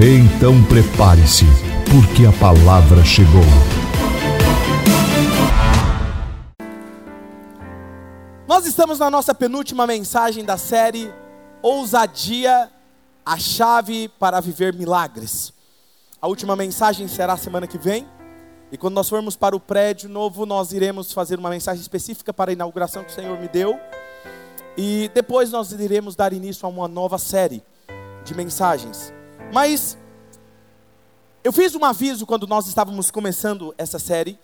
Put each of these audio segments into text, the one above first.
Então prepare-se, porque a palavra chegou. Nós estamos na nossa penúltima mensagem da série Ousadia, a chave para viver milagres. A última mensagem será semana que vem. E quando nós formos para o prédio novo, nós iremos fazer uma mensagem específica para a inauguração que o Senhor me deu. E depois nós iremos dar início a uma nova série de mensagens. Mas eu fiz um aviso quando nós estávamos começando essa série,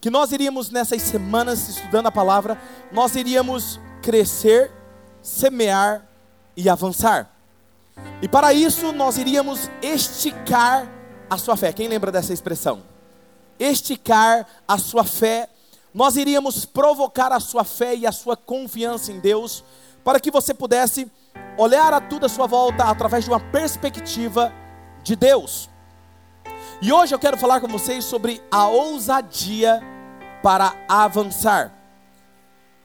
que nós iríamos nessas semanas estudando a palavra, nós iríamos crescer, semear e avançar. E para isso nós iríamos esticar a sua fé. Quem lembra dessa expressão? Esticar a sua fé. Nós iríamos provocar a sua fé e a sua confiança em Deus, para que você pudesse olhar a tudo à sua volta através de uma perspectiva de Deus. E hoje eu quero falar com vocês sobre a ousadia para avançar.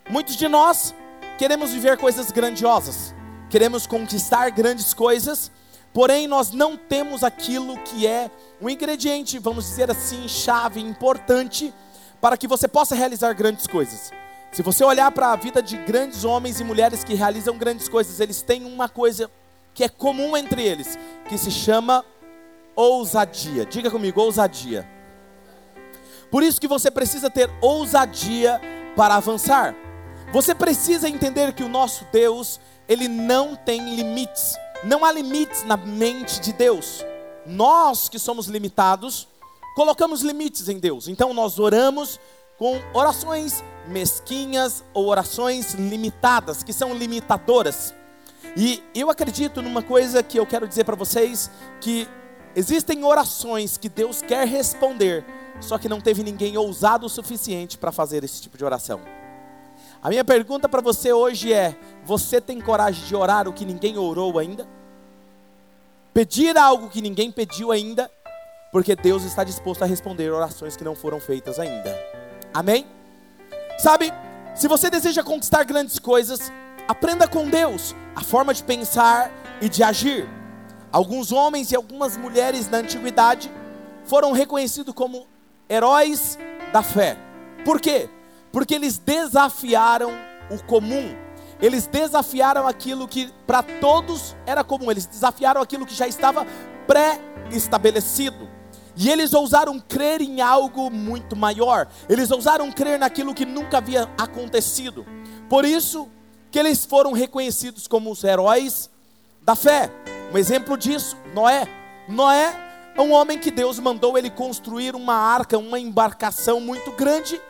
Muitos de nós queremos viver coisas grandiosas, queremos conquistar grandes coisas, porém nós não temos aquilo que é um ingrediente, vamos dizer assim, chave importante para que você possa realizar grandes coisas. Se você olhar para a vida de grandes homens e mulheres que realizam grandes coisas, eles têm uma coisa que é comum entre eles, que se chama ousadia. Diga comigo, ousadia. Por isso que você precisa ter ousadia para avançar. Você precisa entender que o nosso Deus, ele não tem limites. Não há limites na mente de Deus. Nós que somos limitados, colocamos limites em Deus. Então nós oramos com orações mesquinhas ou orações limitadas, que são limitadoras. E eu acredito numa coisa que eu quero dizer para vocês, que existem orações que Deus quer responder, só que não teve ninguém ousado o suficiente para fazer esse tipo de oração. A minha pergunta para você hoje é: você tem coragem de orar o que ninguém orou ainda? Pedir algo que ninguém pediu ainda? Porque Deus está disposto a responder orações que não foram feitas ainda. Amém? Sabe, se você deseja conquistar grandes coisas, aprenda com Deus a forma de pensar e de agir. Alguns homens e algumas mulheres da antiguidade foram reconhecidos como heróis da fé. Por quê? Porque eles desafiaram o comum. Eles desafiaram aquilo que para todos era comum. Eles desafiaram aquilo que já estava pré-estabelecido. E eles ousaram crer em algo muito maior. Eles ousaram crer naquilo que nunca havia acontecido. Por isso que eles foram reconhecidos como os heróis da fé. Um exemplo disso, Noé. Noé é um homem que Deus mandou ele construir uma arca, uma embarcação muito grande,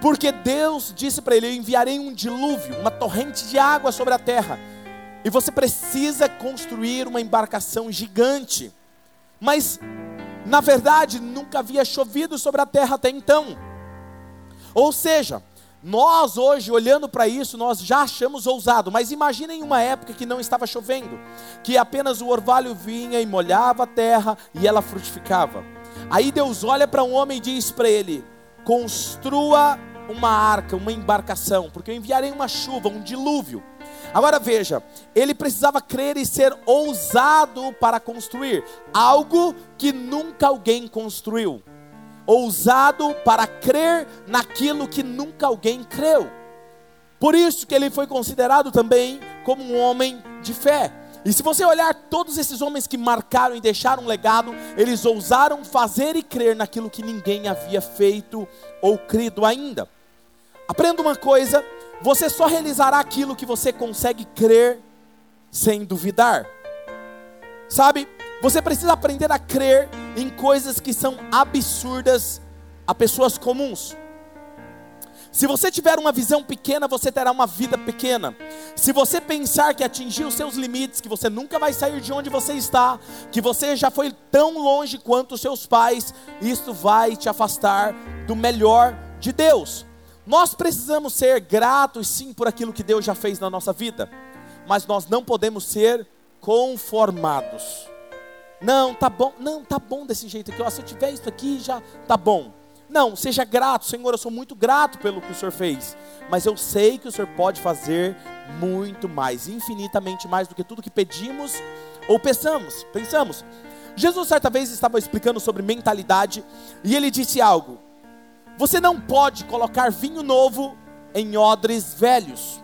porque Deus disse para ele: Eu enviarei um dilúvio, uma torrente de água sobre a terra, e você precisa construir uma embarcação gigante. Mas, na verdade, nunca havia chovido sobre a terra até então. Ou seja, nós hoje, olhando para isso, nós já achamos ousado, mas imaginem uma época que não estava chovendo, que apenas o orvalho vinha e molhava a terra e ela frutificava. Aí Deus olha para um homem e diz para ele: construa uma arca, uma embarcação, porque eu enviarei uma chuva, um dilúvio. Agora veja, ele precisava crer e ser ousado para construir algo que nunca alguém construiu ousado para crer naquilo que nunca alguém creu. Por isso que ele foi considerado também como um homem de fé. E se você olhar todos esses homens que marcaram e deixaram um legado, eles ousaram fazer e crer naquilo que ninguém havia feito ou crido ainda. Aprenda uma coisa: você só realizará aquilo que você consegue crer sem duvidar. Sabe, você precisa aprender a crer em coisas que são absurdas a pessoas comuns. Se você tiver uma visão pequena, você terá uma vida pequena. Se você pensar que atingiu os seus limites, que você nunca vai sair de onde você está, que você já foi tão longe quanto os seus pais, isso vai te afastar do melhor de Deus. Nós precisamos ser gratos sim por aquilo que Deus já fez na nossa vida, mas nós não podemos ser conformados. Não, tá bom, não, tá bom desse jeito aqui. Ó, se eu tiver isso aqui, já tá bom. Não, seja grato, Senhor, eu sou muito grato pelo que o Senhor fez, mas eu sei que o Senhor pode fazer muito mais, infinitamente mais do que tudo que pedimos ou pensamos. Pensamos. Jesus certa vez estava explicando sobre mentalidade e ele disse algo: Você não pode colocar vinho novo em odres velhos.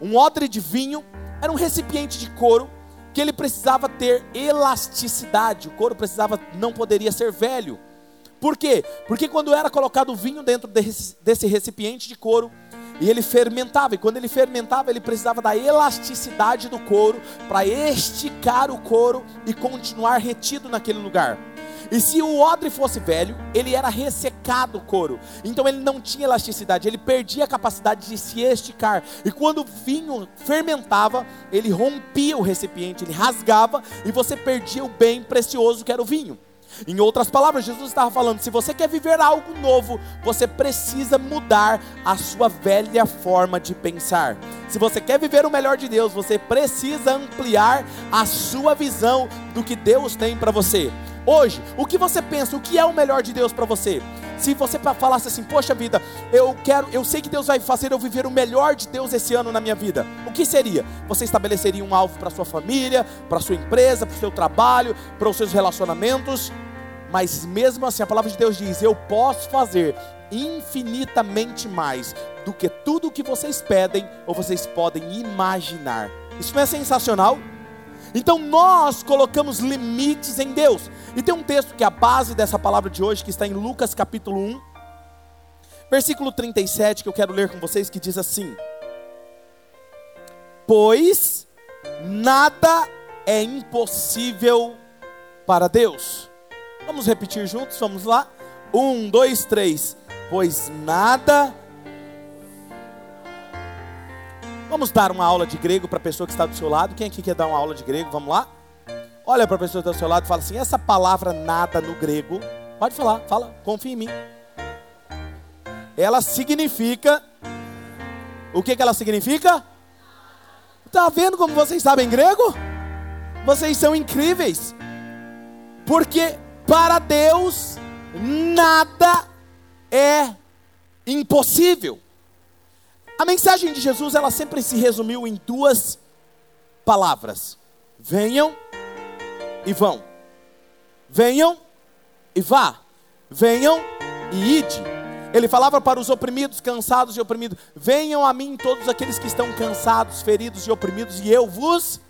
Um odre de vinho era um recipiente de couro que ele precisava ter elasticidade. O couro precisava, não poderia ser velho. Por quê? Porque quando era colocado o vinho dentro desse recipiente de couro, e ele fermentava, e quando ele fermentava, ele precisava da elasticidade do couro para esticar o couro e continuar retido naquele lugar. E se o odre fosse velho, ele era ressecado o couro. Então ele não tinha elasticidade, ele perdia a capacidade de se esticar. E quando o vinho fermentava, ele rompia o recipiente, ele rasgava e você perdia o bem precioso que era o vinho. Em outras palavras, Jesus estava falando: se você quer viver algo novo, você precisa mudar a sua velha forma de pensar. Se você quer viver o melhor de Deus, você precisa ampliar a sua visão do que Deus tem para você. Hoje, o que você pensa? O que é o melhor de Deus para você? Se você falasse assim, poxa vida, eu quero, eu sei que Deus vai fazer eu viver o melhor de Deus esse ano na minha vida. O que seria? Você estabeleceria um alvo para sua família, para sua empresa, para o seu trabalho, para os seus relacionamentos. Mas mesmo assim, a palavra de Deus diz: eu posso fazer infinitamente mais do que tudo o que vocês pedem ou vocês podem imaginar. Isso não é sensacional? Então nós colocamos limites em Deus. E tem um texto que é a base dessa palavra de hoje, que está em Lucas capítulo 1, versículo 37, que eu quero ler com vocês, que diz assim: Pois nada é impossível para Deus. Vamos repetir juntos? Vamos lá? Um, dois, três. Pois nada Vamos dar uma aula de grego para a pessoa que está do seu lado. Quem aqui quer dar uma aula de grego? Vamos lá? Olha para a pessoa que está do seu lado e fala assim: essa palavra nada no grego, pode falar, fala, confia em mim. Ela significa. O que, que ela significa? Está vendo como vocês sabem grego? Vocês são incríveis. Porque para Deus nada é impossível. A mensagem de Jesus, ela sempre se resumiu em duas palavras: venham e vão. Venham e vá. Venham e ide. Ele falava para os oprimidos, cansados e oprimidos: Venham a mim todos aqueles que estão cansados, feridos e oprimidos, e eu vos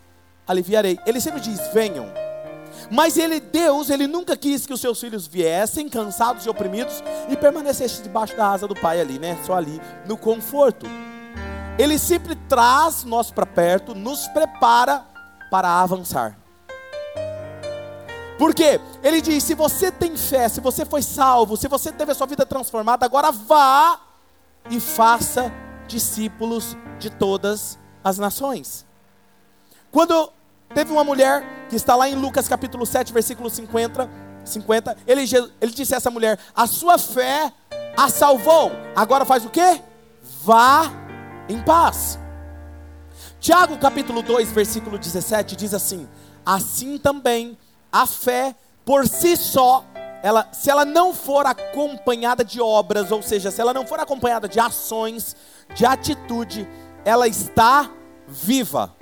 aliviarei. Ele sempre diz: Venham. Mas ele, Deus, ele nunca quis que os seus filhos viessem cansados e oprimidos e permanecessem debaixo da asa do Pai ali, né? Só ali no conforto. Ele sempre traz nós para perto, nos prepara para avançar. Porque ele diz: se você tem fé, se você foi salvo, se você teve a sua vida transformada, agora vá e faça discípulos de todas as nações. Quando Teve uma mulher que está lá em Lucas capítulo 7, versículo 50, 50 ele, ele disse a essa mulher: A sua fé a salvou. Agora faz o que? Vá em paz. Tiago capítulo 2, versículo 17 diz assim: Assim também a fé por si só, ela, se ela não for acompanhada de obras, ou seja, se ela não for acompanhada de ações, de atitude, ela está viva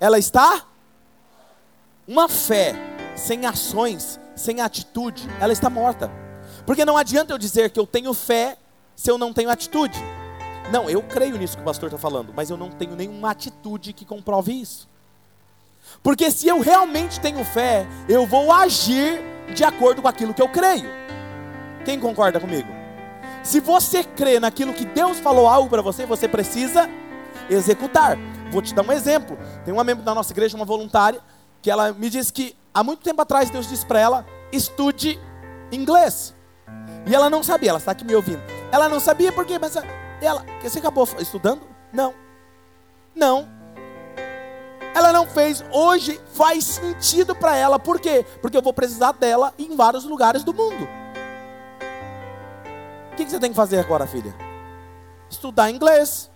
ela está uma fé sem ações, sem atitude, ela está morta. Porque não adianta eu dizer que eu tenho fé se eu não tenho atitude. Não, eu creio nisso que o pastor está falando, mas eu não tenho nenhuma atitude que comprove isso. Porque se eu realmente tenho fé, eu vou agir de acordo com aquilo que eu creio. Quem concorda comigo? Se você crê naquilo que Deus falou algo para você, você precisa executar. Vou te dar um exemplo. Tem uma membro da nossa igreja, uma voluntária, que ela me disse que há muito tempo atrás Deus disse para ela: estude inglês. E ela não sabia, ela está aqui me ouvindo. Ela não sabia por quê, mas ela, você acabou estudando? Não. Não. Ela não fez. Hoje faz sentido para ela. Por quê? Porque eu vou precisar dela em vários lugares do mundo. O que, que você tem que fazer agora, filha? Estudar inglês.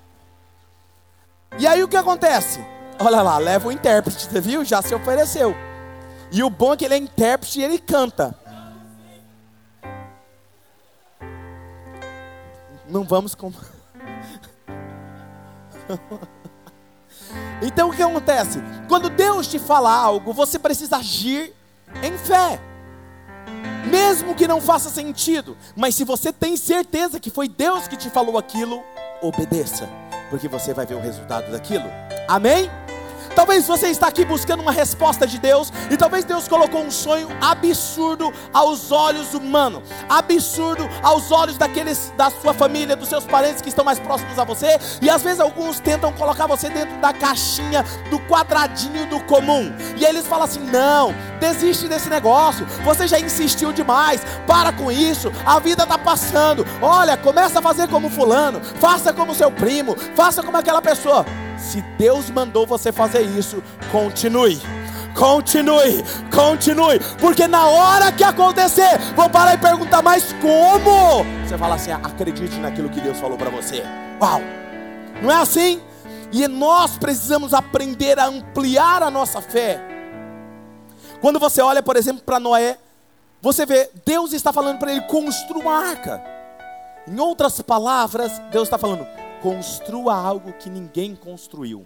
E aí o que acontece? Olha lá, leva o intérprete, você viu? Já se ofereceu. E o bom é que ele é intérprete e ele canta. Não vamos com. então o que acontece? Quando Deus te fala algo, você precisa agir em fé. Mesmo que não faça sentido, mas se você tem certeza que foi Deus que te falou aquilo, obedeça, porque você vai ver o resultado daquilo. Amém? Talvez você está aqui buscando uma resposta de Deus e talvez Deus colocou um sonho absurdo aos olhos humanos, absurdo aos olhos daqueles da sua família, dos seus parentes que estão mais próximos a você, e às vezes alguns tentam colocar você dentro da caixinha do quadradinho do comum. E eles falam assim: "Não, desiste desse negócio. Você já insistiu demais. Para com isso. A vida está passando. Olha, começa a fazer como fulano, faça como seu primo, faça como aquela pessoa." Se Deus mandou você fazer isso, continue. Continue, continue, porque na hora que acontecer, vão parar e perguntar, mas como? Você fala assim: acredite naquilo que Deus falou para você. Uau, não é assim? E nós precisamos aprender a ampliar a nossa fé. Quando você olha, por exemplo, para Noé, você vê, Deus está falando para ele: construa uma arca. Em outras palavras, Deus está falando: Construa algo que ninguém construiu.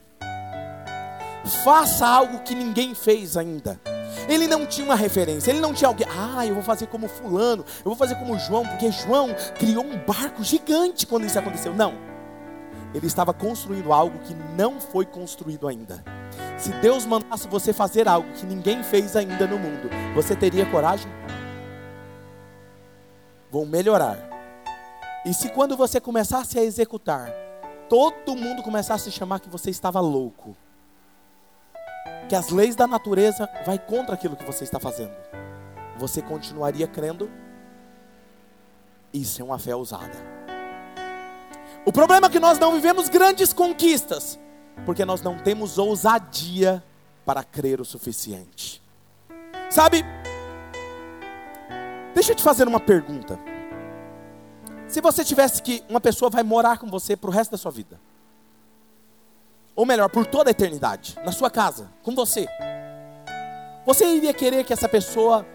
Faça algo que ninguém fez ainda. Ele não tinha uma referência, ele não tinha alguém, ah, eu vou fazer como fulano, eu vou fazer como João, porque João criou um barco gigante quando isso aconteceu. Não. Ele estava construindo algo que não foi construído ainda. Se Deus mandasse você fazer algo que ninguém fez ainda no mundo, você teria coragem? Vão melhorar. E se quando você começasse a executar, todo mundo começasse a chamar que você estava louco. Que as leis da natureza vai contra aquilo que você está fazendo. Você continuaria crendo? Isso é uma fé ousada. O problema é que nós não vivemos grandes conquistas, porque nós não temos ousadia para crer o suficiente. Sabe? Deixa eu te fazer uma pergunta. Se você tivesse que uma pessoa vai morar com você para o resto da sua vida, ou melhor, por toda a eternidade, na sua casa, com você, você iria querer que essa pessoa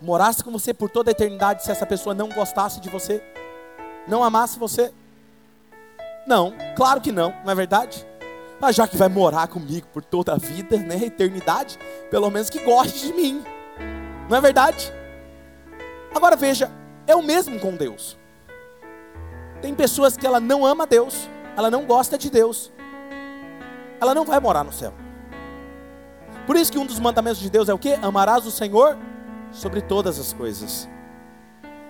morasse com você por toda a eternidade se essa pessoa não gostasse de você, não amasse você? Não, claro que não, não é verdade? Mas já que vai morar comigo por toda a vida, né, eternidade, pelo menos que goste de mim, não é verdade? Agora veja, é o mesmo com Deus. Tem pessoas que ela não ama Deus, ela não gosta de Deus, ela não vai morar no céu. Por isso que um dos mandamentos de Deus é o que? Amarás o Senhor sobre todas as coisas.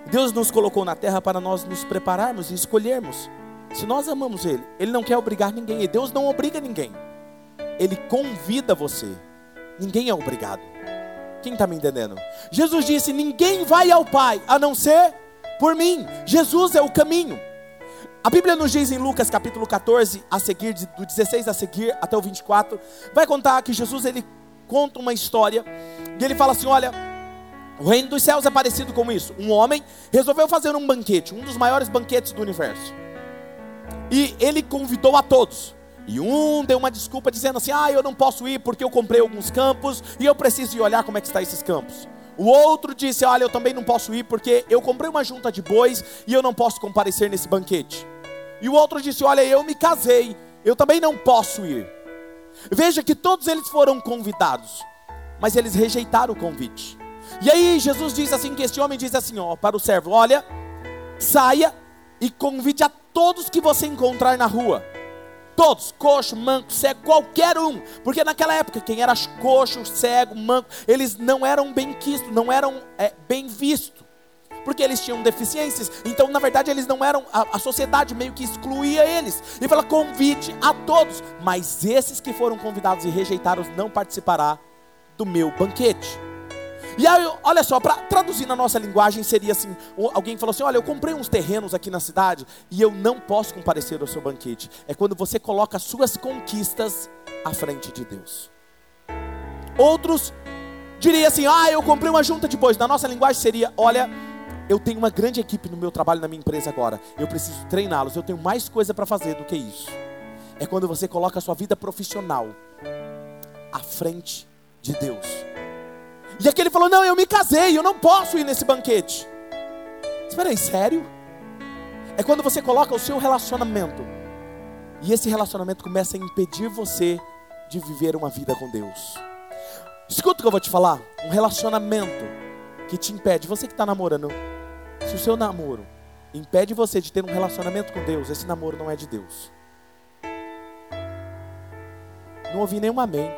Deus nos colocou na terra para nós nos prepararmos e escolhermos. Se nós amamos Ele, Ele não quer obrigar ninguém, e Deus não obriga ninguém. Ele convida você. Ninguém é obrigado. Quem está me entendendo? Jesus disse: Ninguém vai ao Pai a não ser por mim. Jesus é o caminho. A Bíblia nos diz em Lucas capítulo 14, a seguir, do 16 a seguir até o 24, vai contar que Jesus ele conta uma história, e ele fala assim: olha, o reino dos céus é parecido com isso. Um homem resolveu fazer um banquete, um dos maiores banquetes do universo. E ele convidou a todos. E um deu uma desculpa dizendo assim: "Ah, eu não posso ir porque eu comprei alguns campos e eu preciso ir olhar como é que está esses campos". O outro disse: "Olha, eu também não posso ir porque eu comprei uma junta de bois e eu não posso comparecer nesse banquete". E o outro disse: Olha, eu me casei, eu também não posso ir. Veja que todos eles foram convidados, mas eles rejeitaram o convite. E aí Jesus diz assim: que este homem diz assim, ó, para o servo: Olha, saia e convide a todos que você encontrar na rua. Todos, coxo, manco, cego, qualquer um. Porque naquela época, quem era coxo, cego, manco, eles não eram bem quistos, não eram é, bem vistos porque eles tinham deficiências. Então, na verdade, eles não eram, a, a sociedade meio que excluía eles. E fala: convide a todos, mas esses que foram convidados e rejeitaram não participará do meu banquete. E aí, olha só, para traduzir na nossa linguagem seria assim: alguém falou assim: Olha, eu comprei uns terrenos aqui na cidade e eu não posso comparecer ao seu banquete. É quando você coloca as suas conquistas à frente de Deus. Outros diria assim: Ah, eu comprei uma junta de bois. Na nossa linguagem seria: Olha, eu tenho uma grande equipe no meu trabalho, na minha empresa agora. Eu preciso treiná-los. Eu tenho mais coisa para fazer do que isso. É quando você coloca a sua vida profissional à frente de Deus. E aquele falou: Não, eu me casei, eu não posso ir nesse banquete. Espera aí, sério? É quando você coloca o seu relacionamento, e esse relacionamento começa a impedir você de viver uma vida com Deus. Escuta o que eu vou te falar: um relacionamento que te impede, você que está namorando, se o seu namoro impede você de ter um relacionamento com Deus, esse namoro não é de Deus. Não ouvi nenhum amém.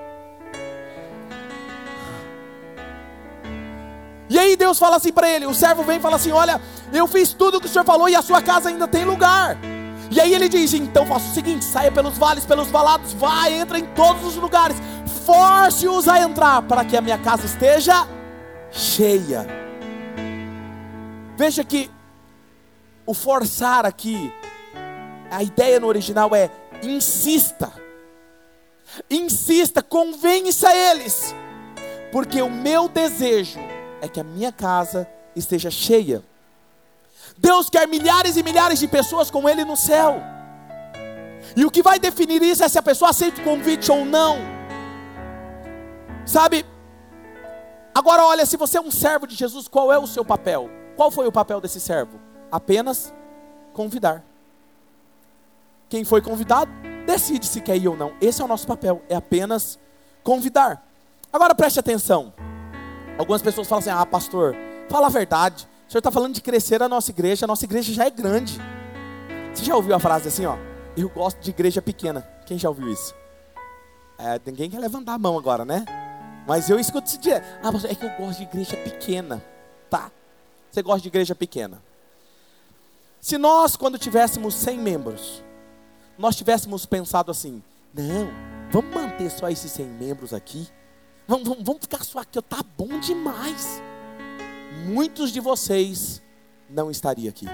E aí Deus fala assim para ele, o servo vem e fala assim: Olha, eu fiz tudo o que o senhor falou e a sua casa ainda tem lugar. E aí ele diz: Então faça o seguinte: saia pelos vales, pelos valados, vai, entra em todos os lugares, force-os a entrar para que a minha casa esteja cheia. Veja que o forçar aqui, a ideia no original é insista, insista, convença eles, porque o meu desejo é que a minha casa esteja cheia. Deus quer milhares e milhares de pessoas com Ele no céu. E o que vai definir isso é se a pessoa aceita o convite ou não. Sabe? Agora olha, se você é um servo de Jesus, qual é o seu papel? Qual foi o papel desse servo? Apenas convidar. Quem foi convidado, decide se quer ir ou não. Esse é o nosso papel, é apenas convidar. Agora preste atenção. Algumas pessoas falam assim: ah, pastor, fala a verdade. O senhor está falando de crescer a nossa igreja, a nossa igreja já é grande. Você já ouviu a frase assim, ó? Eu gosto de igreja pequena. Quem já ouviu isso? É, ninguém quer levantar a mão agora, né? Mas eu escuto esse dia. Ah, pastor, é que eu gosto de igreja pequena. Tá. Você gosta de igreja pequena. Se nós, quando tivéssemos 100 membros, nós tivéssemos pensado assim: não, vamos manter só esses 100 membros aqui Vamos, vamos, vamos ficar só aqui, tá bom demais. Muitos de vocês não estariam aqui.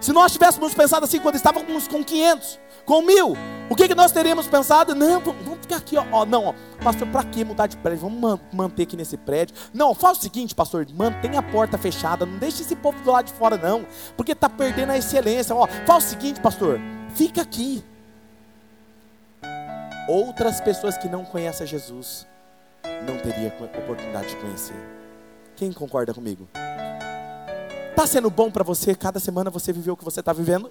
Se nós tivéssemos pensado assim quando estávamos com 500, com mil, o que, que nós teríamos pensado? Não, vamos ficar aqui, ó. ó não, ó, pastor, para que mudar de prédio? Vamos manter aqui nesse prédio. Não, faz o seguinte, pastor, mantenha a porta fechada, não deixe esse povo do lado de fora, não, porque está perdendo a excelência. Ó, faz o seguinte, pastor, fica aqui outras pessoas que não conhecem Jesus não teriam oportunidade de conhecer. Quem concorda comigo? Está sendo bom para você cada semana você viver o que você está vivendo?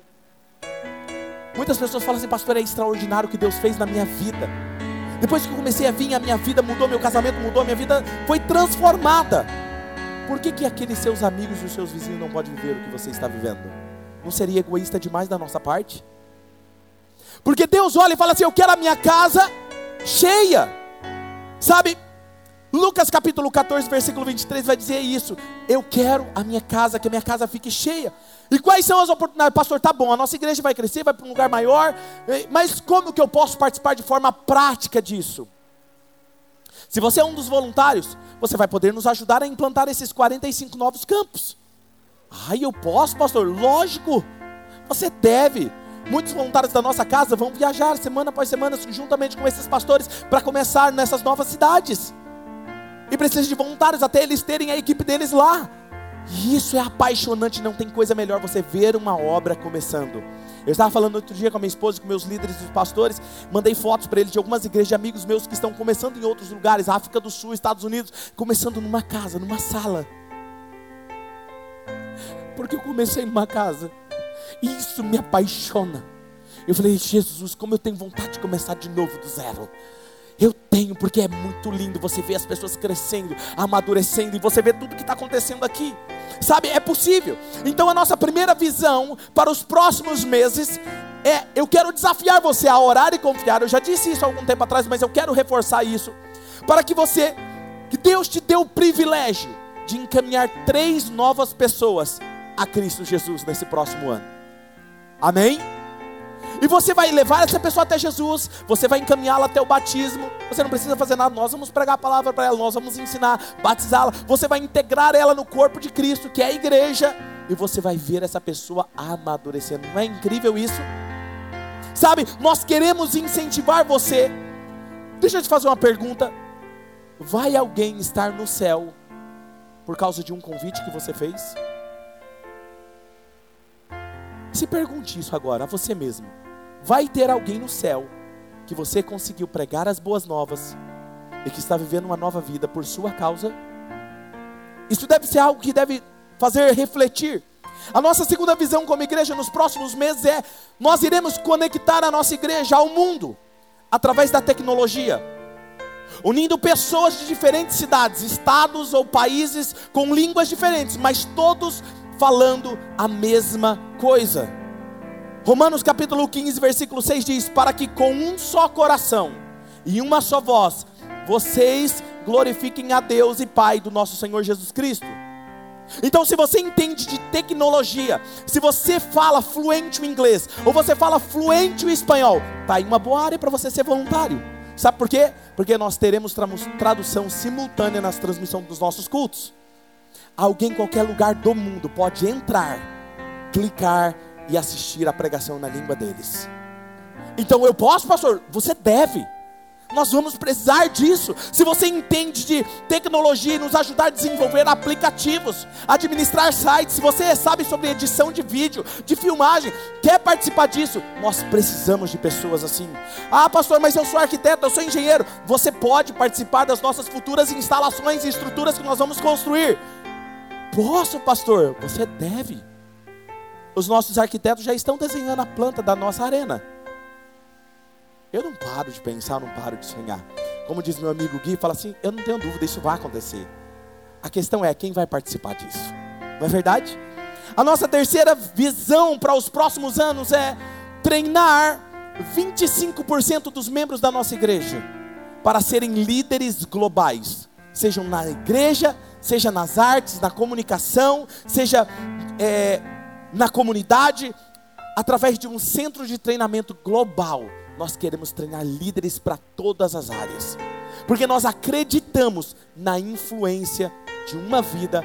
Muitas pessoas falam assim, pastor, é extraordinário o que Deus fez na minha vida. Depois que eu comecei a vir, a minha vida mudou, meu casamento mudou, minha vida foi transformada. Por que, que aqueles seus amigos e os seus vizinhos não podem viver o que você está vivendo? Não seria egoísta demais da nossa parte? Porque Deus olha e fala assim: Eu quero a minha casa cheia. Sabe? Lucas capítulo 14, versículo 23 vai dizer isso. Eu quero a minha casa, que a minha casa fique cheia. E quais são as oportunidades? Pastor, tá bom, a nossa igreja vai crescer, vai para um lugar maior, eh, mas como que eu posso participar de forma prática disso? Se você é um dos voluntários, você vai poder nos ajudar a implantar esses 45 novos campos. Ai, eu posso, pastor? Lógico. Você deve. Muitos voluntários da nossa casa vão viajar semana após semana, juntamente com esses pastores, para começar nessas novas cidades. E precisa de voluntários até eles terem a equipe deles lá. E isso é apaixonante, não tem coisa melhor você ver uma obra começando. Eu estava falando outro dia com a minha esposa, com meus líderes dos pastores, mandei fotos para eles de algumas igrejas de amigos meus que estão começando em outros lugares, África do Sul, Estados Unidos, começando numa casa, numa sala. Porque eu comecei numa casa. Isso me apaixona. Eu falei, Jesus, como eu tenho vontade de começar de novo do zero. Eu tenho, porque é muito lindo você ver as pessoas crescendo, amadurecendo, e você vê tudo que está acontecendo aqui. Sabe, é possível. Então, a nossa primeira visão para os próximos meses é: eu quero desafiar você a orar e confiar. Eu já disse isso há algum tempo atrás, mas eu quero reforçar isso. Para que você, que Deus te deu o privilégio de encaminhar três novas pessoas a Cristo Jesus nesse próximo ano. Amém? E você vai levar essa pessoa até Jesus, você vai encaminhá-la até o batismo. Você não precisa fazer nada, nós vamos pregar a palavra para ela, nós vamos ensinar, batizá-la. Você vai integrar ela no corpo de Cristo, que é a igreja, e você vai ver essa pessoa amadurecendo. Não é incrível isso? Sabe, nós queremos incentivar você. Deixa eu te fazer uma pergunta. Vai alguém estar no céu por causa de um convite que você fez? Se pergunte isso agora a você mesmo. Vai ter alguém no céu que você conseguiu pregar as boas novas e que está vivendo uma nova vida por sua causa? Isso deve ser algo que deve fazer refletir. A nossa segunda visão como igreja nos próximos meses é: nós iremos conectar a nossa igreja ao mundo através da tecnologia, unindo pessoas de diferentes cidades, estados ou países com línguas diferentes, mas todos falando a mesma coisa. Romanos capítulo 15, versículo 6 diz: Para que com um só coração e uma só voz vocês glorifiquem a Deus e Pai do nosso Senhor Jesus Cristo. Então, se você entende de tecnologia, se você fala fluente o inglês, ou você fala fluente o espanhol, tá aí uma boa área para você ser voluntário. Sabe por quê? Porque nós teremos tradução simultânea nas transmissões dos nossos cultos. Alguém em qualquer lugar do mundo pode entrar, clicar e assistir a pregação na língua deles. Então eu posso, pastor? Você deve. Nós vamos precisar disso. Se você entende de tecnologia e nos ajudar a desenvolver aplicativos, administrar sites, se você sabe sobre edição de vídeo, de filmagem, quer participar disso, nós precisamos de pessoas assim. Ah, pastor, mas eu sou arquiteto, eu sou engenheiro. Você pode participar das nossas futuras instalações e estruturas que nós vamos construir. Posso, pastor? Você deve. Os nossos arquitetos já estão desenhando a planta da nossa arena. Eu não paro de pensar, não paro de sonhar. Como diz meu amigo Gui, fala assim: eu não tenho dúvida, isso vai acontecer. A questão é quem vai participar disso. Não é verdade? A nossa terceira visão para os próximos anos é treinar 25% dos membros da nossa igreja para serem líderes globais, sejam na igreja, seja nas artes, na comunicação, seja é, na comunidade, através de um centro de treinamento global nós queremos treinar líderes para todas as áreas, porque nós acreditamos na influência de uma vida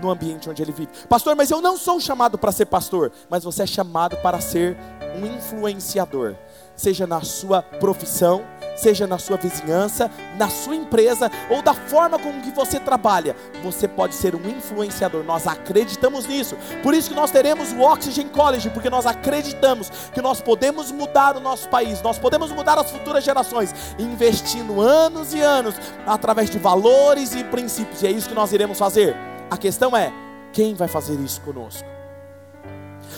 no ambiente onde ele vive. Pastor, mas eu não sou chamado para ser pastor, mas você é chamado para ser um influenciador, seja na sua profissão, seja na sua vizinhança, na sua empresa ou da forma como que você trabalha, você pode ser um influenciador. Nós acreditamos nisso. Por isso que nós teremos o Oxygen College, porque nós acreditamos que nós podemos mudar o nosso país, nós podemos mudar as futuras gerações, investindo anos e anos através de valores e princípios. E é isso que nós iremos fazer. A questão é, quem vai fazer isso conosco?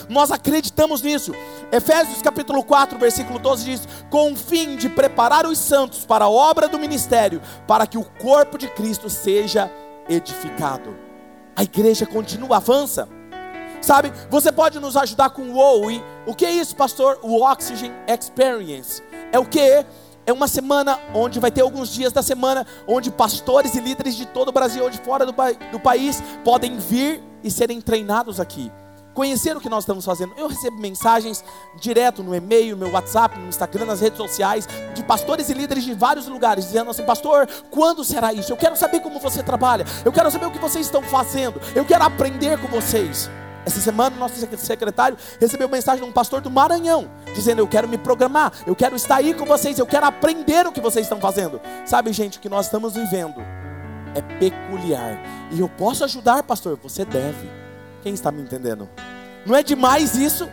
Nós acreditamos nisso. Efésios capítulo 4, versículo 12 diz: "Com o fim de preparar os santos para a obra do ministério, para que o corpo de Cristo seja edificado." A igreja continua avança. Sabe? Você pode nos ajudar com o OI. O que é isso, pastor? O Oxygen Experience. É o que? É uma semana onde vai ter alguns dias da semana onde pastores e líderes de todo o Brasil ou de fora do, do país podem vir e serem treinados aqui conhecer o que nós estamos fazendo. Eu recebo mensagens direto no e-mail, no meu WhatsApp, no Instagram, nas redes sociais, de pastores e líderes de vários lugares, dizendo assim: Pastor, quando será isso? Eu quero saber como você trabalha, eu quero saber o que vocês estão fazendo, eu quero aprender com vocês. Essa semana, nosso secretário recebeu mensagem de um pastor do Maranhão, dizendo: Eu quero me programar, eu quero estar aí com vocês, eu quero aprender o que vocês estão fazendo. Sabe, gente, o que nós estamos vivendo é peculiar. E eu posso ajudar, pastor? Você deve. Quem está me entendendo? Não é demais isso?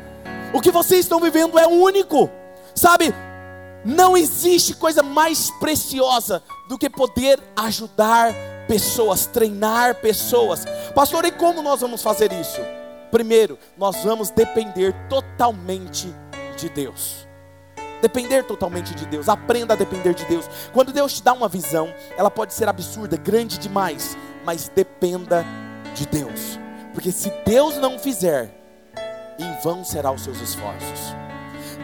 O que vocês estão vivendo é único, sabe? Não existe coisa mais preciosa do que poder ajudar pessoas, treinar pessoas. Pastor, e como nós vamos fazer isso? Primeiro, nós vamos depender totalmente de Deus. Depender totalmente de Deus. Aprenda a depender de Deus. Quando Deus te dá uma visão, ela pode ser absurda, grande demais, mas dependa de Deus. Porque se Deus não fizer, em vão serão os seus esforços.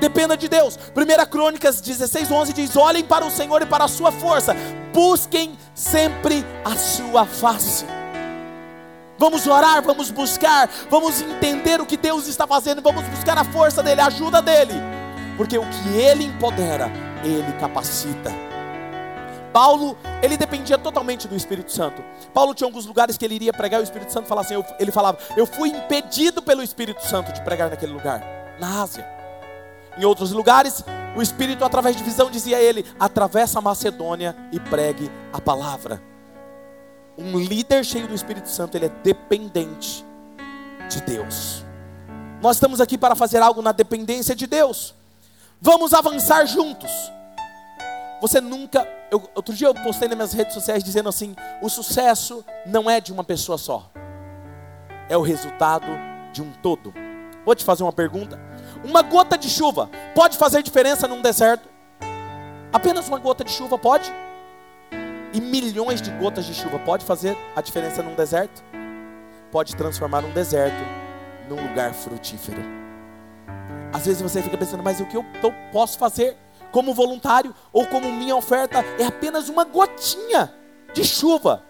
Dependa de Deus. 1 Crônicas 16, 11 diz: Olhem para o Senhor e para a sua força, busquem sempre a sua face. Vamos orar, vamos buscar, vamos entender o que Deus está fazendo, vamos buscar a força dEle, a ajuda dEle. porque o que ele empodera, ele capacita. Paulo, ele dependia totalmente do Espírito Santo. Paulo tinha alguns lugares que ele iria pregar e o Espírito Santo falava assim, eu, ele falava, eu fui impedido pelo Espírito Santo de pregar naquele lugar, na Ásia. Em outros lugares, o Espírito, através de visão, dizia a ele: atravessa a Macedônia e pregue a palavra. Um líder cheio do Espírito Santo, ele é dependente de Deus. Nós estamos aqui para fazer algo na dependência de Deus. Vamos avançar juntos. Você nunca. Eu, outro dia eu postei nas minhas redes sociais dizendo assim: o sucesso não é de uma pessoa só, é o resultado de um todo. Vou te fazer uma pergunta. Uma gota de chuva pode fazer diferença num deserto? Apenas uma gota de chuva pode? E milhões de gotas de chuva pode fazer a diferença num deserto? Pode transformar um deserto num lugar frutífero. Às vezes você fica pensando, mas o que eu, posso fazer como voluntário ou como minha oferta é apenas uma gotinha de chuva.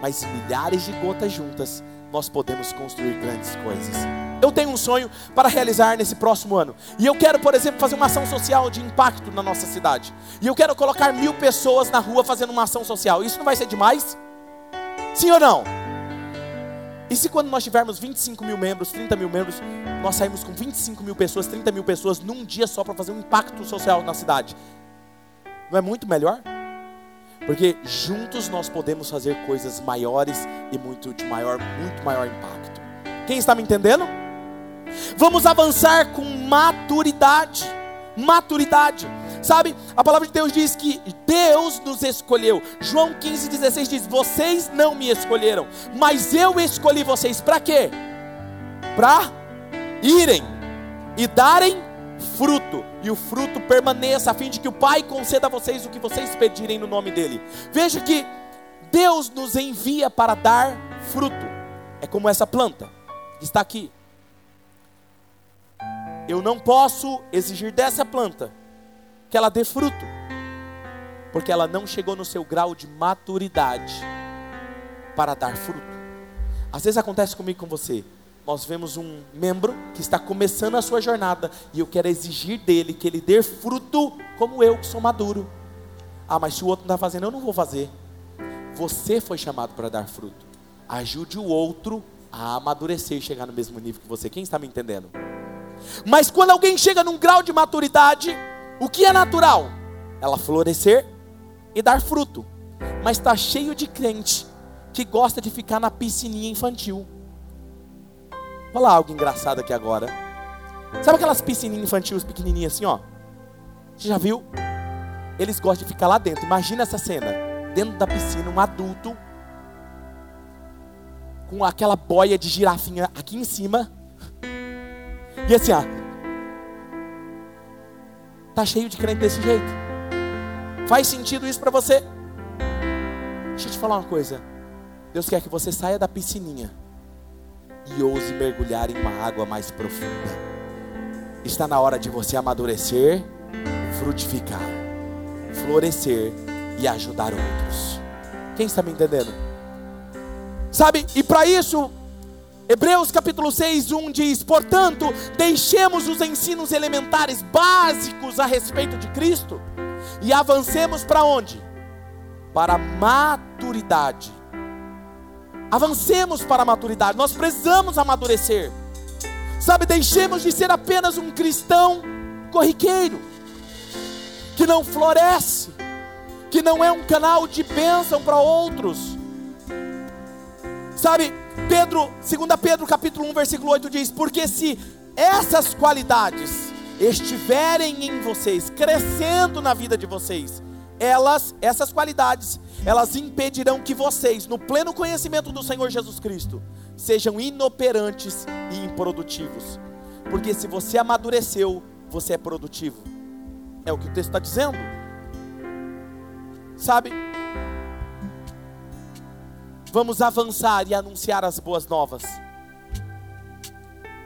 Mas milhares de gotas juntas, nós podemos construir grandes coisas. Eu tenho um sonho para realizar nesse próximo ano. E eu quero, por exemplo, fazer uma ação social de impacto na nossa cidade. E eu quero colocar mil pessoas na rua fazendo uma ação social. Isso não vai ser demais? Sim ou não? E se quando nós tivermos 25 mil membros, 30 mil membros, nós saímos com 25 mil pessoas, 30 mil pessoas num dia só para fazer um impacto social na cidade? Não é muito melhor? Porque juntos nós podemos fazer coisas maiores e muito de maior, muito maior impacto. Quem está me entendendo? Vamos avançar com maturidade. Maturidade. Sabe, a palavra de Deus diz que Deus nos escolheu. João 15,16 diz: Vocês não me escolheram, mas eu escolhi vocês para quê? Para irem e darem fruto, e o fruto permaneça, a fim de que o Pai conceda a vocês o que vocês pedirem no nome dEle. Veja que Deus nos envia para dar fruto, é como essa planta que está aqui. Eu não posso exigir dessa planta que ela dê fruto, porque ela não chegou no seu grau de maturidade para dar fruto. Às vezes acontece comigo com você. Nós vemos um membro que está começando a sua jornada e eu quero exigir dele que ele dê fruto como eu que sou maduro. Ah, mas se o outro não está fazendo, eu não vou fazer. Você foi chamado para dar fruto. Ajude o outro a amadurecer e chegar no mesmo nível que você. Quem está me entendendo? Mas quando alguém chega num grau de maturidade, o que é natural? Ela florescer e dar fruto. Mas está cheio de crente que gosta de ficar na piscininha infantil. Vou falar algo engraçado aqui agora. Sabe aquelas piscininhas infantis pequenininhas assim, ó? Você já viu? Eles gostam de ficar lá dentro. Imagina essa cena. Dentro da piscina, um adulto com aquela boia de girafinha aqui em cima e assim, ó. Tá cheio de crente desse jeito. Faz sentido isso para você? Deixa eu te falar uma coisa. Deus quer que você saia da piscininha e ouse mergulhar em uma água mais profunda. Está na hora de você amadurecer, frutificar, florescer e ajudar outros. Quem está me entendendo? Sabe, e para isso Hebreus capítulo 6, 1 diz: Portanto, deixemos os ensinos elementares básicos a respeito de Cristo e avancemos para onde? Para a maturidade. Avancemos para a maturidade, nós precisamos amadurecer. Sabe, deixemos de ser apenas um cristão corriqueiro, que não floresce, que não é um canal de bênção para outros. Sabe, Pedro, 2 Pedro capítulo 1, versículo 8 diz: Porque se essas qualidades estiverem em vocês, crescendo na vida de vocês, elas, essas qualidades, elas impedirão que vocês, no pleno conhecimento do Senhor Jesus Cristo, sejam inoperantes e improdutivos. Porque se você amadureceu, você é produtivo. É o que o texto está dizendo. Sabe? Vamos avançar e anunciar as boas novas.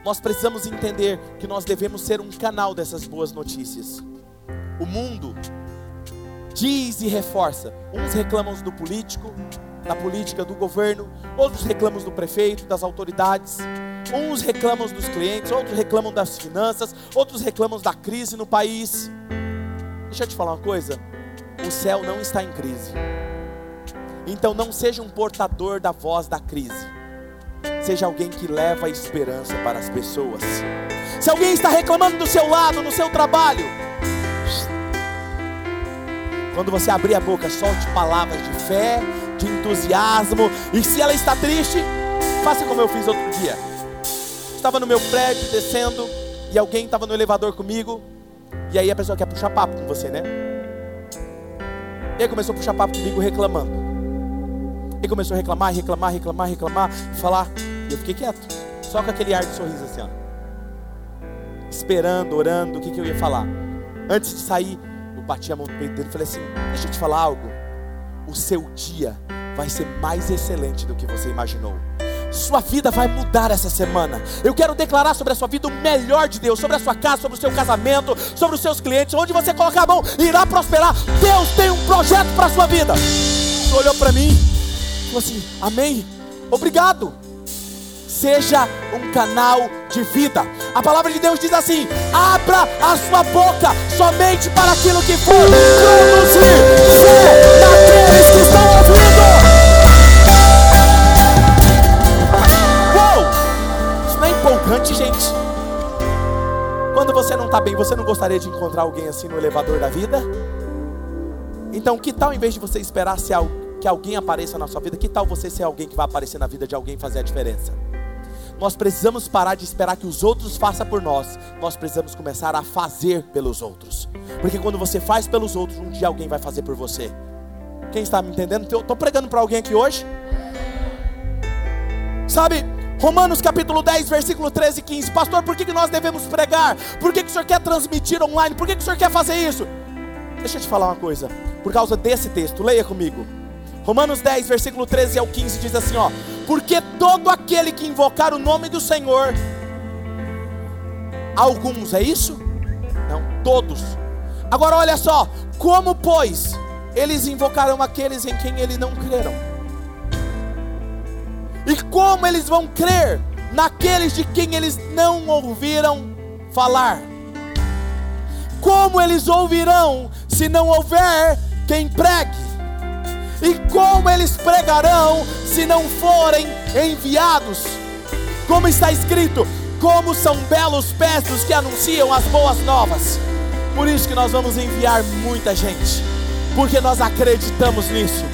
Nós precisamos entender que nós devemos ser um canal dessas boas notícias. O mundo diz e reforça. Uns reclamam do político, da política do governo, outros reclamam do prefeito, das autoridades. Uns reclamam dos clientes, outros reclamam das finanças, outros reclamam da crise no país. Deixa eu te falar uma coisa: o céu não está em crise. Então não seja um portador da voz da crise. Seja alguém que leva a esperança para as pessoas. Se alguém está reclamando do seu lado, no seu trabalho, quando você abrir a boca, solte palavras de fé, de entusiasmo. E se ela está triste, faça como eu fiz outro dia. Estava no meu prédio descendo e alguém estava no elevador comigo. E aí a pessoa quer puxar papo com você, né? E aí começou a puxar papo comigo reclamando. E começou a reclamar, reclamar, reclamar, reclamar, e falar. E eu fiquei quieto, só com aquele ar de sorriso assim, ó. Esperando, orando, o que, que eu ia falar. Antes de sair, eu bati a mão no peito dele e falei assim: Deixa eu te falar algo. O seu dia vai ser mais excelente do que você imaginou. Sua vida vai mudar essa semana. Eu quero declarar sobre a sua vida o melhor de Deus, sobre a sua casa, sobre o seu casamento, sobre os seus clientes, onde você colocar a mão, irá prosperar. Deus tem um projeto para a sua vida. Você olhou para mim, falou assim: Amém. Obrigado. Seja um canal de vida. A palavra de Deus diz assim: abra a sua boca somente para aquilo que for produzir fé naqueles que estão ouvindo. Uou! Isso não é empolgante, gente? Quando você não está bem, você não gostaria de encontrar alguém assim no elevador da vida? Então, que tal em vez de você esperar se algo que alguém apareça na sua vida, que tal você ser alguém que vai aparecer na vida de alguém e fazer a diferença? Nós precisamos parar de esperar que os outros façam por nós. Nós precisamos começar a fazer pelos outros. Porque quando você faz pelos outros, um dia alguém vai fazer por você. Quem está me entendendo? Estou pregando para alguém aqui hoje. Sabe, Romanos capítulo 10, versículo 13 e 15. Pastor, por que, que nós devemos pregar? Por que, que o senhor quer transmitir online? Por que, que o senhor quer fazer isso? Deixa eu te falar uma coisa. Por causa desse texto, leia comigo. Romanos 10, versículo 13 ao 15 diz assim: ó, porque todo aquele que invocar o nome do Senhor, alguns, é isso? Não, todos. Agora olha só, como pois eles invocarão aqueles em quem eles não creram? E como eles vão crer naqueles de quem eles não ouviram falar? Como eles ouvirão se não houver quem pregue? E como eles pregarão se não forem enviados? Como está escrito: como são belos pés dos que anunciam as boas novas. Por isso que nós vamos enviar muita gente, porque nós acreditamos nisso.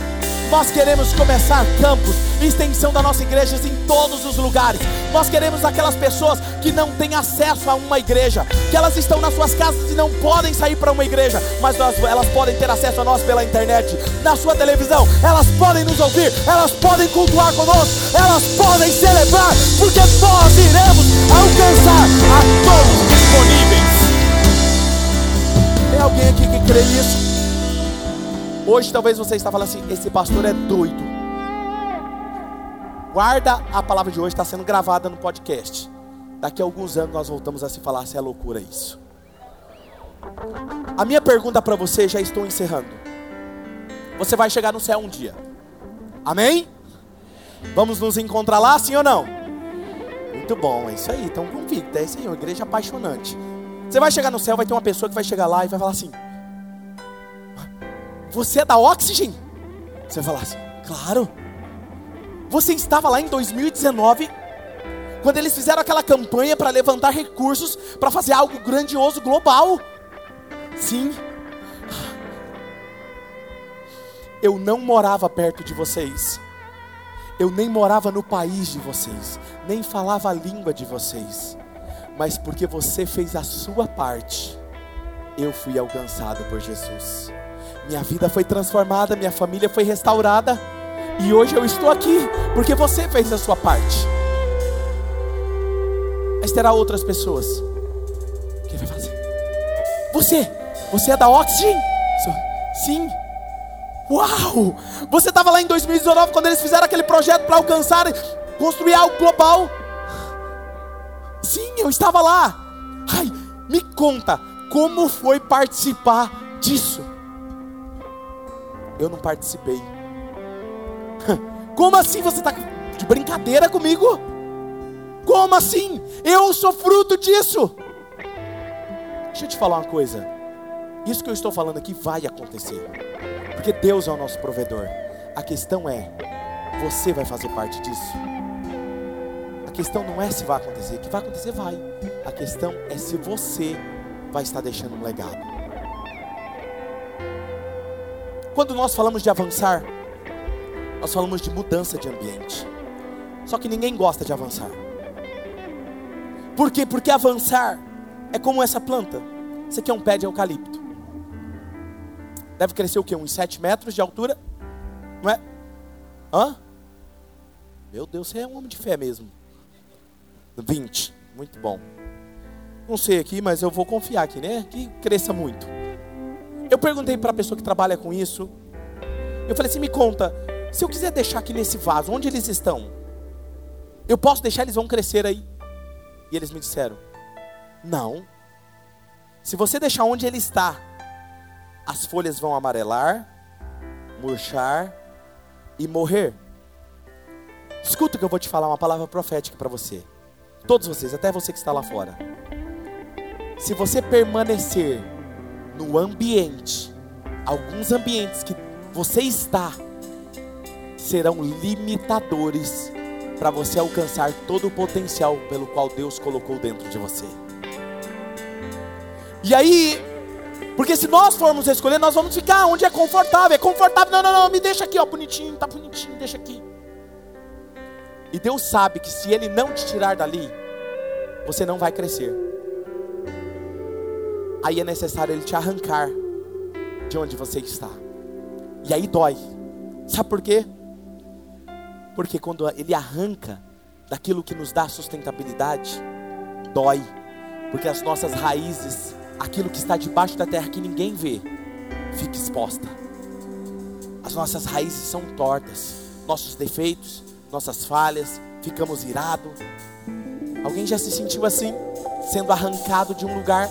Nós queremos começar campos, extensão da nossa igreja em todos os lugares. Nós queremos aquelas pessoas que não têm acesso a uma igreja, que elas estão nas suas casas e não podem sair para uma igreja, mas nós, elas podem ter acesso a nós pela internet, na sua televisão, elas podem nos ouvir, elas podem cultuar conosco, elas podem celebrar, porque nós iremos alcançar a todos disponíveis. Tem alguém aqui que crê nisso? Hoje talvez você está falando assim: esse pastor é doido. Guarda a palavra de hoje, está sendo gravada no podcast. Daqui a alguns anos nós voltamos a se falar se é loucura isso. A minha pergunta para você, já estou encerrando. Você vai chegar no céu um dia. Amém? Vamos nos encontrar lá, sim ou não? Muito bom, é isso aí. Então convicto, é isso aí, uma igreja apaixonante. Você vai chegar no céu, vai ter uma pessoa que vai chegar lá e vai falar assim: você é da Oxygen? Você vai falar assim, claro. Você estava lá em 2019, quando eles fizeram aquela campanha para levantar recursos para fazer algo grandioso global. Sim. Eu não morava perto de vocês. Eu nem morava no país de vocês, nem falava a língua de vocês. Mas porque você fez a sua parte, eu fui alcançado por Jesus. Minha vida foi transformada, minha família foi restaurada. E hoje eu estou aqui porque você fez a sua parte. Mas terá outras pessoas que vai fazer. Você, você é da Oxygen? Sim. Uau! Você estava lá em 2019 quando eles fizeram aquele projeto para alcançar, construir algo global? Sim, eu estava lá. Ai, me conta como foi participar disso eu não participei. Como assim você está de brincadeira comigo? Como? Assim? Eu sou fruto disso. Deixa eu te falar uma coisa. Isso que eu estou falando aqui vai acontecer. Porque Deus é o nosso provedor. A questão é: você vai fazer parte disso? A questão não é se vai acontecer, que vai acontecer, vai. A questão é se você vai estar deixando um legado. Quando nós falamos de avançar, nós falamos de mudança de ambiente. Só que ninguém gosta de avançar. Por quê? Porque avançar é como essa planta. Isso aqui é um pé de eucalipto. Deve crescer o quê? Uns 7 metros de altura? Não é? Hã? Meu Deus, você é um homem de fé mesmo. 20. Muito bom. Não sei aqui, mas eu vou confiar aqui, né? Que cresça muito. Eu perguntei para a pessoa que trabalha com isso. Eu falei assim: me conta, se eu quiser deixar aqui nesse vaso, onde eles estão? Eu posso deixar, eles vão crescer aí. E eles me disseram: não. Se você deixar onde ele está, as folhas vão amarelar, murchar e morrer. Escuta que eu vou te falar uma palavra profética para você. Todos vocês, até você que está lá fora. Se você permanecer no ambiente, alguns ambientes que você está, serão limitadores para você alcançar todo o potencial pelo qual Deus colocou dentro de você. E aí, porque se nós formos escolher, nós vamos ficar onde é confortável. É confortável, não, não, não, me deixa aqui, ó, bonitinho, tá bonitinho, deixa aqui. E Deus sabe que se Ele não te tirar dali, você não vai crescer. Aí é necessário Ele te arrancar de onde você está. E aí dói. Sabe por quê? Porque quando Ele arranca daquilo que nos dá sustentabilidade, dói. Porque as nossas raízes, aquilo que está debaixo da terra que ninguém vê, fica exposta. As nossas raízes são tortas, nossos defeitos, nossas falhas, ficamos irados. Alguém já se sentiu assim, sendo arrancado de um lugar?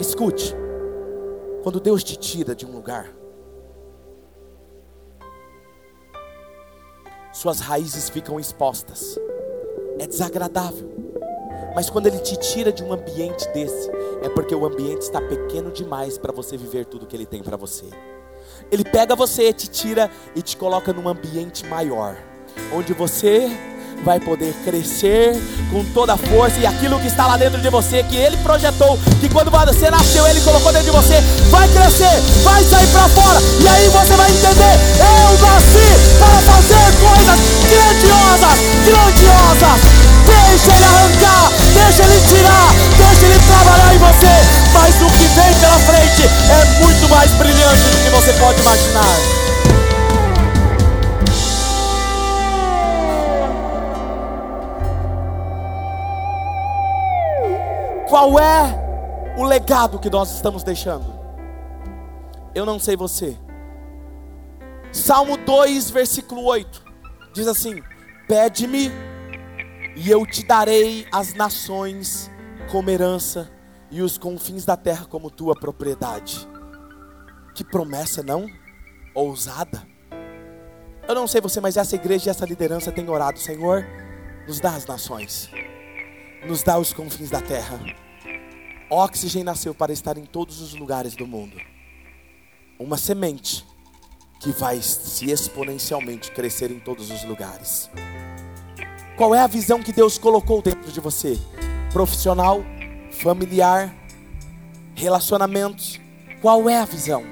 Escute, quando Deus te tira de um lugar, suas raízes ficam expostas, é desagradável. Mas quando Ele te tira de um ambiente desse, é porque o ambiente está pequeno demais para você viver tudo que Ele tem para você. Ele pega você, te tira e te coloca num ambiente maior, onde você vai poder crescer com toda a força e aquilo que está lá dentro de você, que Ele projetou, que quando você nasceu, Ele colocou dentro de você, vai crescer, vai sair para fora, e aí você vai entender: eu nasci para fazer coisas grandiosas, grandiosas. Deixa Ele arrancar, deixa Ele tirar, deixa Ele trabalhar em você, mas o que vem pela frente é muito mais brilhante do que você pode imaginar. Qual é o legado que nós estamos deixando? Eu não sei você. Salmo 2, versículo 8 diz assim: Pede-me e eu te darei as nações como herança e os confins da terra como tua propriedade. Que promessa, não? Ousada. Eu não sei você, mas essa igreja e essa liderança tem orado, Senhor, nos dá as nações nos dá os confins da terra. Oxigênio nasceu para estar em todos os lugares do mundo. Uma semente que vai se exponencialmente crescer em todos os lugares. Qual é a visão que Deus colocou dentro de você? Profissional, familiar, relacionamentos. Qual é a visão?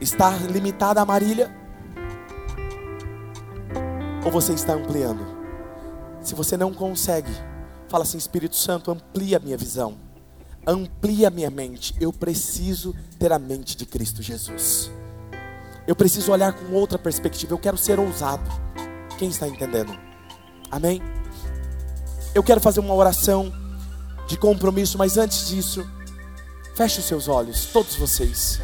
Está limitada a Marília? Ou você está ampliando? Se você não consegue, fala assim: Espírito Santo, amplia a minha visão, amplia a minha mente. Eu preciso ter a mente de Cristo Jesus. Eu preciso olhar com outra perspectiva. Eu quero ser ousado. Quem está entendendo? Amém? Eu quero fazer uma oração de compromisso, mas antes disso, feche os seus olhos, todos vocês.